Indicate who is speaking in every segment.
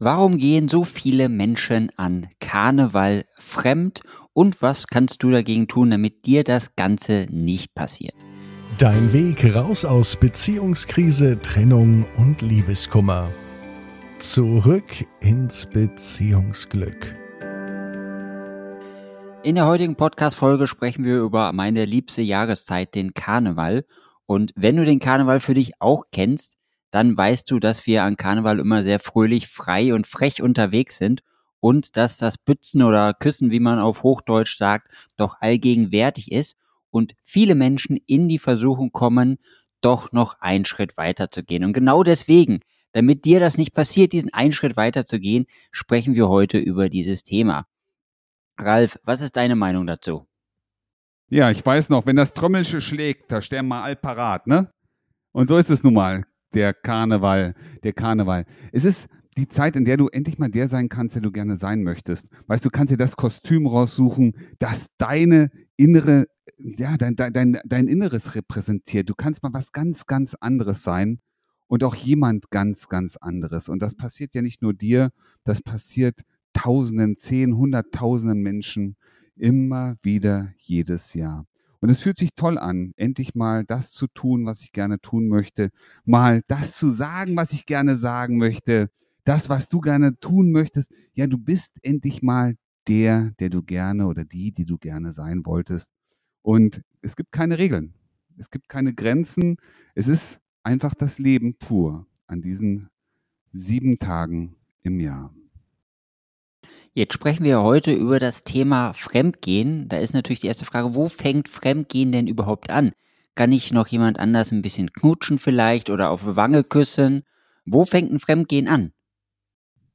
Speaker 1: Warum gehen so viele Menschen an Karneval fremd und was kannst du dagegen tun, damit dir das Ganze nicht passiert?
Speaker 2: Dein Weg raus aus Beziehungskrise, Trennung und Liebeskummer. Zurück ins Beziehungsglück.
Speaker 1: In der heutigen Podcast-Folge sprechen wir über meine liebste Jahreszeit, den Karneval. Und wenn du den Karneval für dich auch kennst, dann weißt du, dass wir an Karneval immer sehr fröhlich, frei und frech unterwegs sind und dass das Bützen oder Küssen, wie man auf Hochdeutsch sagt, doch allgegenwärtig ist und viele Menschen in die Versuchung kommen, doch noch einen Schritt weiter zu gehen. Und genau deswegen, damit dir das nicht passiert, diesen einen Schritt weiter zu gehen, sprechen wir heute über dieses Thema. Ralf, was ist deine Meinung dazu?
Speaker 3: Ja, ich weiß noch, wenn das Trommelche schlägt, da sterben wir all parat, ne? Und so ist es nun mal der Karneval, der Karneval. Es ist die Zeit, in der du endlich mal der sein kannst, der du gerne sein möchtest. Weißt du, kannst dir das Kostüm raussuchen, das deine innere, ja, dein, dein, dein Inneres repräsentiert. Du kannst mal was ganz, ganz anderes sein und auch jemand ganz, ganz anderes. Und das passiert ja nicht nur dir, das passiert Tausenden, Zehn, Hunderttausenden Menschen immer wieder jedes Jahr. Und es fühlt sich toll an, endlich mal das zu tun, was ich gerne tun möchte, mal das zu sagen, was ich gerne sagen möchte, das, was du gerne tun möchtest. Ja, du bist endlich mal der, der du gerne oder die, die du gerne sein wolltest. Und es gibt keine Regeln. Es gibt keine Grenzen. Es ist einfach das Leben pur an diesen sieben Tagen im Jahr.
Speaker 1: Jetzt sprechen wir heute über das Thema Fremdgehen. Da ist natürlich die erste Frage, wo fängt Fremdgehen denn überhaupt an? Kann ich noch jemand anders ein bisschen knutschen vielleicht oder auf die Wange küssen? Wo fängt ein Fremdgehen an?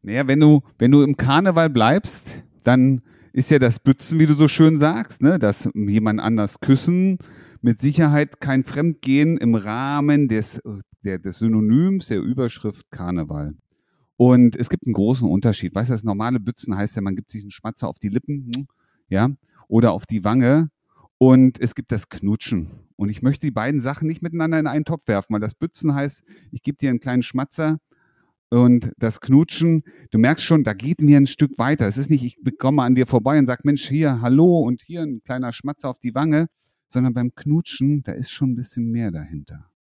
Speaker 3: Naja, wenn du, wenn du im Karneval bleibst, dann ist ja das Bützen, wie du so schön sagst, ne? dass jemand anders küssen, mit Sicherheit kein Fremdgehen im Rahmen des, der, des Synonyms der Überschrift Karneval. Und es gibt einen großen Unterschied. Weißt du, das normale Bützen heißt ja, man gibt sich einen Schmatzer auf die Lippen, hm, ja, oder auf die Wange. Und es gibt das Knutschen. Und ich möchte die beiden Sachen nicht miteinander in einen Topf werfen, weil das Bützen heißt, ich gebe dir einen kleinen Schmatzer und das Knutschen, du merkst schon, da geht mir ein Stück weiter. Es ist nicht, ich komme an dir vorbei und sage, Mensch, hier, hallo und hier ein kleiner Schmatzer auf die Wange, sondern beim Knutschen, da ist schon ein bisschen mehr dahinter.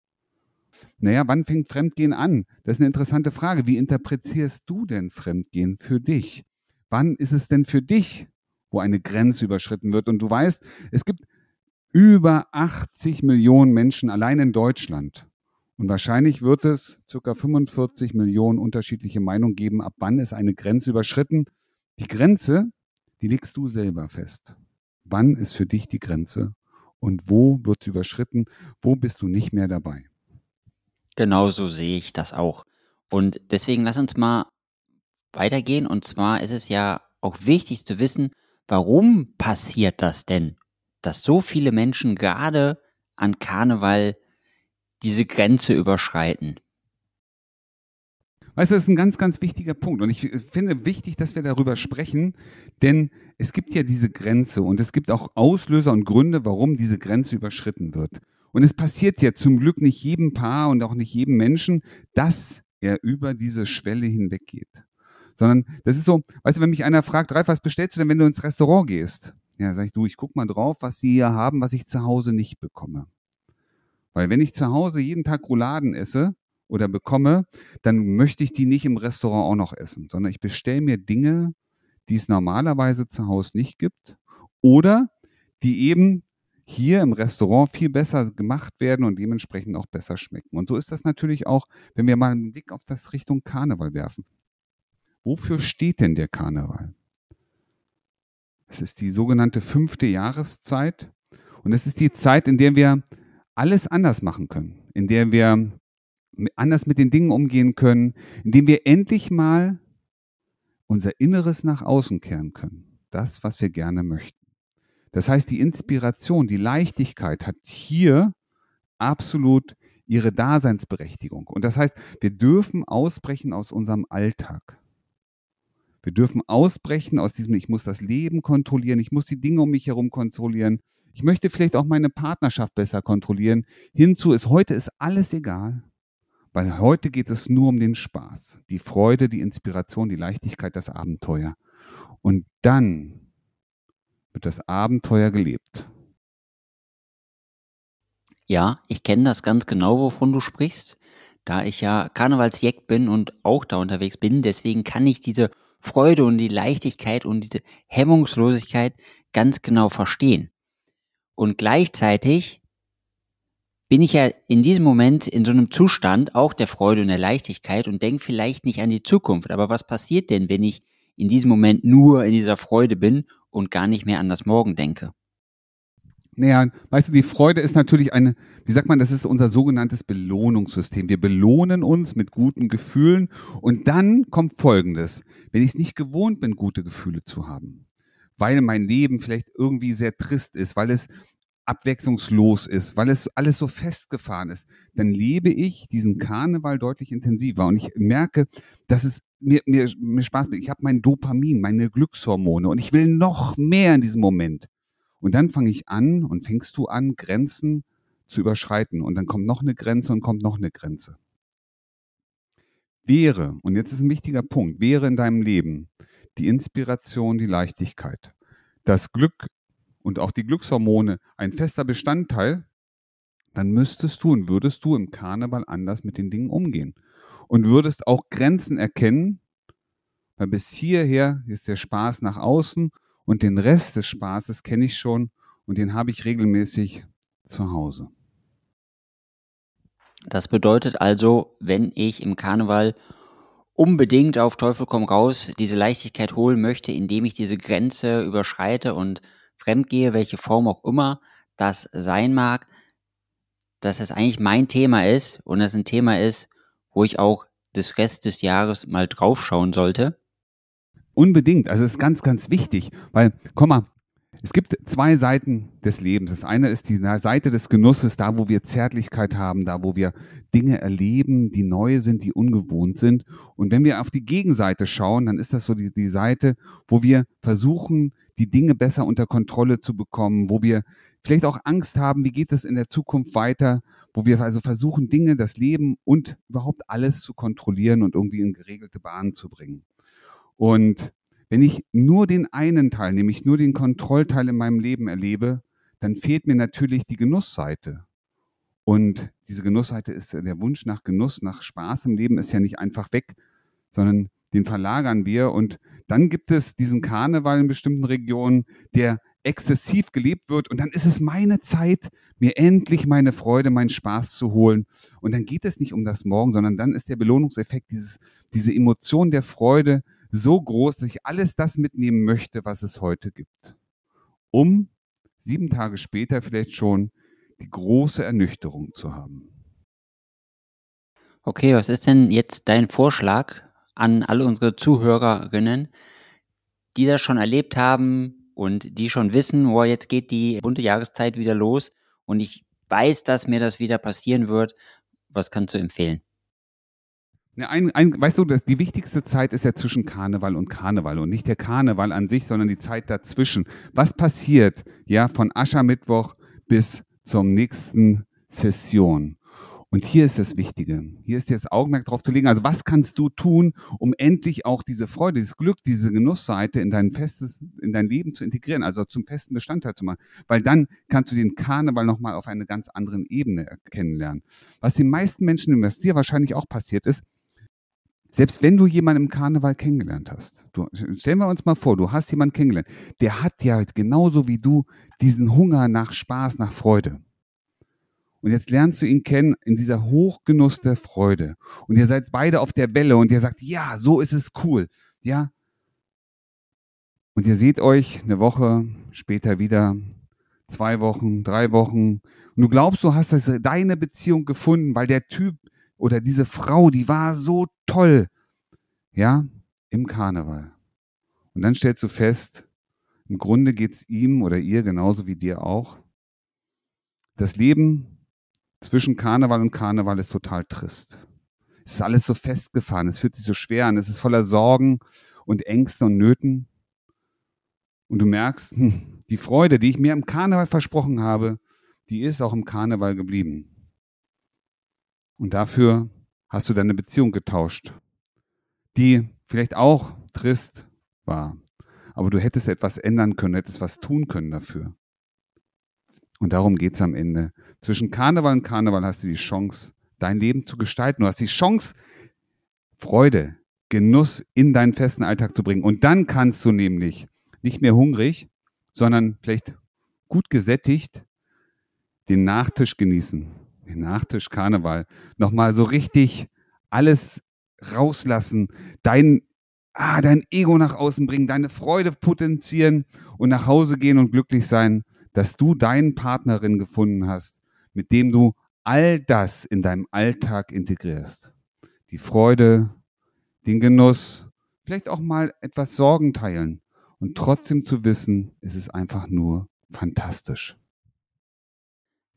Speaker 3: Naja, wann fängt Fremdgehen an? Das ist eine interessante Frage. Wie interpretierst du denn Fremdgehen für dich? Wann ist es denn für dich, wo eine Grenze überschritten wird? Und du weißt, es gibt über 80 Millionen Menschen allein in Deutschland. Und wahrscheinlich wird es ca. 45 Millionen unterschiedliche Meinungen geben, ab wann ist eine Grenze überschritten. Die Grenze, die legst du selber fest. Wann ist für dich die Grenze und wo wird sie überschritten? Wo bist du nicht mehr dabei?
Speaker 1: Genauso sehe ich das auch. Und deswegen lass uns mal weitergehen. Und zwar ist es ja auch wichtig zu wissen, warum passiert das denn, dass so viele Menschen gerade an Karneval diese Grenze überschreiten?
Speaker 3: Weißt du, das ist ein ganz, ganz wichtiger Punkt. Und ich finde wichtig, dass wir darüber sprechen, denn es gibt ja diese Grenze und es gibt auch Auslöser und Gründe, warum diese Grenze überschritten wird. Und es passiert ja zum Glück nicht jedem Paar und auch nicht jedem Menschen, dass er über diese Schwelle hinweggeht. Sondern das ist so, weißt du, wenn mich einer fragt, Ralf, was bestellst du denn, wenn du ins Restaurant gehst? Ja, sag ich, du, ich guck mal drauf, was sie hier haben, was ich zu Hause nicht bekomme. Weil wenn ich zu Hause jeden Tag Rouladen esse oder bekomme, dann möchte ich die nicht im Restaurant auch noch essen, sondern ich bestelle mir Dinge, die es normalerweise zu Hause nicht gibt oder die eben hier im Restaurant viel besser gemacht werden und dementsprechend auch besser schmecken. Und so ist das natürlich auch, wenn wir mal einen Blick auf das Richtung Karneval werfen. Wofür steht denn der Karneval? Es ist die sogenannte fünfte Jahreszeit und es ist die Zeit, in der wir alles anders machen können, in der wir anders mit den Dingen umgehen können, in dem wir endlich mal unser Inneres nach außen kehren können. Das, was wir gerne möchten. Das heißt, die Inspiration, die Leichtigkeit hat hier absolut ihre Daseinsberechtigung. Und das heißt, wir dürfen ausbrechen aus unserem Alltag. Wir dürfen ausbrechen aus diesem, ich muss das Leben kontrollieren, ich muss die Dinge um mich herum kontrollieren. Ich möchte vielleicht auch meine Partnerschaft besser kontrollieren. Hinzu ist, heute ist alles egal. Weil heute geht es nur um den Spaß, die Freude, die Inspiration, die Leichtigkeit, das Abenteuer. Und dann wird das Abenteuer gelebt.
Speaker 1: Ja, ich kenne das ganz genau, wovon du sprichst, da ich ja Karnevalsjeck bin und auch da unterwegs bin. Deswegen kann ich diese Freude und die Leichtigkeit und diese Hemmungslosigkeit ganz genau verstehen. Und gleichzeitig bin ich ja in diesem Moment in so einem Zustand auch der Freude und der Leichtigkeit und denke vielleicht nicht an die Zukunft. Aber was passiert denn, wenn ich in diesem Moment nur in dieser Freude bin und gar nicht mehr an das Morgen denke?
Speaker 3: Naja, weißt du, die Freude ist natürlich eine, wie sagt man, das ist unser sogenanntes Belohnungssystem. Wir belohnen uns mit guten Gefühlen und dann kommt Folgendes. Wenn ich es nicht gewohnt bin, gute Gefühle zu haben, weil mein Leben vielleicht irgendwie sehr trist ist, weil es abwechslungslos ist, weil es alles so festgefahren ist, dann lebe ich diesen Karneval deutlich intensiver und ich merke, dass es mir, mir, mir Spaß macht. Ich habe mein Dopamin, meine Glückshormone und ich will noch mehr in diesem Moment. Und dann fange ich an und fängst du an, Grenzen zu überschreiten. Und dann kommt noch eine Grenze und kommt noch eine Grenze. Wäre, und jetzt ist ein wichtiger Punkt, wäre in deinem Leben die Inspiration, die Leichtigkeit, das Glück und auch die Glückshormone ein fester Bestandteil, dann müsstest du und würdest du im Karneval anders mit den Dingen umgehen. Und würdest auch Grenzen erkennen, weil bis hierher ist der Spaß nach außen und den Rest des Spaßes kenne ich schon und den habe ich regelmäßig zu Hause.
Speaker 1: Das bedeutet also, wenn ich im Karneval unbedingt auf Teufel komm raus diese Leichtigkeit holen möchte, indem ich diese Grenze überschreite und fremdgehe, welche Form auch immer das sein mag, dass es eigentlich mein Thema ist und es ein Thema ist, wo ich auch des Rest des Jahres mal draufschauen sollte
Speaker 3: Unbedingt. Also es ist ganz, ganz wichtig, weil, komm mal, es gibt zwei Seiten des Lebens. Das eine ist die Seite des Genusses, da wo wir Zärtlichkeit haben, da wo wir Dinge erleben, die neu sind, die ungewohnt sind. Und wenn wir auf die Gegenseite schauen, dann ist das so die, die Seite, wo wir versuchen, die Dinge besser unter Kontrolle zu bekommen, wo wir vielleicht auch Angst haben, wie geht es in der Zukunft weiter, wo wir also versuchen, Dinge, das Leben und überhaupt alles zu kontrollieren und irgendwie in geregelte Bahnen zu bringen. Und wenn ich nur den einen Teil, nämlich nur den Kontrollteil in meinem Leben erlebe, dann fehlt mir natürlich die Genussseite. Und diese Genussseite ist der Wunsch nach Genuss, nach Spaß im Leben ist ja nicht einfach weg, sondern den verlagern wir. Und dann gibt es diesen Karneval in bestimmten Regionen, der exzessiv gelebt wird. Und dann ist es meine Zeit, mir endlich meine Freude, meinen Spaß zu holen. Und dann geht es nicht um das Morgen, sondern dann ist der Belohnungseffekt, dieses, diese Emotion der Freude, so groß, dass ich alles das mitnehmen möchte, was es heute gibt. Um sieben Tage später vielleicht schon die große Ernüchterung zu haben.
Speaker 1: Okay, was ist denn jetzt dein Vorschlag an alle unsere Zuhörerinnen, die das schon erlebt haben und die schon wissen, oh, jetzt geht die bunte Jahreszeit wieder los und ich weiß, dass mir das wieder passieren wird. Was kannst du empfehlen?
Speaker 3: Ne, ein, ein, weißt du, das, die wichtigste Zeit ist ja zwischen Karneval und Karneval und nicht der Karneval an sich, sondern die Zeit dazwischen. Was passiert ja von Aschermittwoch bis zum nächsten Session? Und hier ist das Wichtige. Hier ist jetzt Augenmerk drauf zu legen. Also was kannst du tun, um endlich auch diese Freude, dieses Glück, diese Genussseite in dein festes, in dein Leben zu integrieren, also zum festen Bestandteil zu machen. Weil dann kannst du den Karneval nochmal auf einer ganz anderen Ebene kennenlernen. Was den meisten Menschen, was dir wahrscheinlich auch passiert ist, selbst wenn du jemanden im Karneval kennengelernt hast, du, stellen wir uns mal vor, du hast jemanden kennengelernt, der hat ja genauso wie du diesen Hunger nach Spaß, nach Freude. Und jetzt lernst du ihn kennen in dieser Hochgenuss der Freude. Und ihr seid beide auf der Welle und ihr sagt, ja, so ist es cool. Ja. Und ihr seht euch eine Woche später wieder, zwei Wochen, drei Wochen. Und du glaubst, du hast das, deine Beziehung gefunden, weil der Typ oder diese Frau, die war so toll. Ja, im Karneval. Und dann stellst du fest, im Grunde geht es ihm oder ihr genauso wie dir auch. Das Leben zwischen Karneval und Karneval ist total trist. Es ist alles so festgefahren, es fühlt sich so schwer an, es ist voller Sorgen und Ängste und Nöten. Und du merkst, hm, die Freude, die ich mir im Karneval versprochen habe, die ist auch im Karneval geblieben. Und dafür hast du deine Beziehung getauscht, die vielleicht auch trist war, aber du hättest etwas ändern können, hättest was tun können dafür. Und darum geht's am Ende. Zwischen Karneval und Karneval hast du die Chance, dein Leben zu gestalten. Du hast die Chance, Freude, Genuss in deinen festen Alltag zu bringen. Und dann kannst du nämlich nicht mehr hungrig, sondern vielleicht gut gesättigt den Nachtisch genießen. Den Nachtisch Karneval. Nochmal so richtig alles rauslassen, dein, ah, dein Ego nach außen bringen, deine Freude potenzieren und nach Hause gehen und glücklich sein, dass du deinen Partnerin gefunden hast, mit dem du all das in deinem Alltag integrierst. Die Freude, den Genuss, vielleicht auch mal etwas Sorgen teilen und trotzdem zu wissen, es ist einfach nur fantastisch.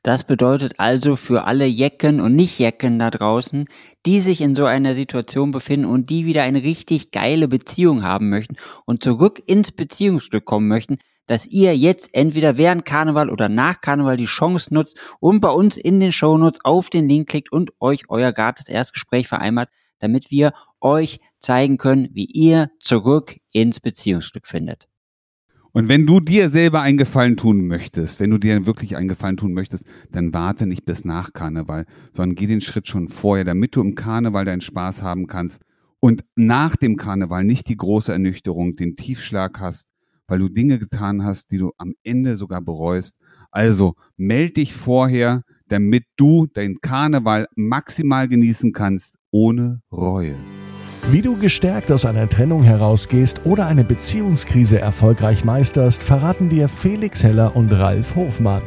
Speaker 1: Das bedeutet also für alle Jecken und Nicht-Jecken da draußen, die sich in so einer Situation befinden und die wieder eine richtig geile Beziehung haben möchten und zurück ins Beziehungsglück kommen möchten, dass ihr jetzt entweder während Karneval oder nach Karneval die Chance nutzt und bei uns in den Shownotes auf den Link klickt und euch euer gratis Erstgespräch vereinbart, damit wir euch zeigen können, wie ihr zurück ins Beziehungsglück findet.
Speaker 3: Und wenn du dir selber einen Gefallen tun möchtest, wenn du dir wirklich einen Gefallen tun möchtest, dann warte nicht bis nach Karneval, sondern geh den Schritt schon vorher, damit du im Karneval deinen Spaß haben kannst und nach dem Karneval nicht die große Ernüchterung, den Tiefschlag hast, weil du Dinge getan hast, die du am Ende sogar bereust. Also meld dich vorher, damit du dein Karneval maximal genießen kannst, ohne Reue.
Speaker 2: Wie du gestärkt aus einer Trennung herausgehst oder eine Beziehungskrise erfolgreich meisterst, verraten dir Felix Heller und Ralf Hofmann.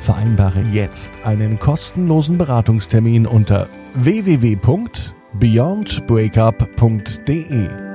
Speaker 2: Vereinbare jetzt einen kostenlosen Beratungstermin unter www.beyondbreakup.de.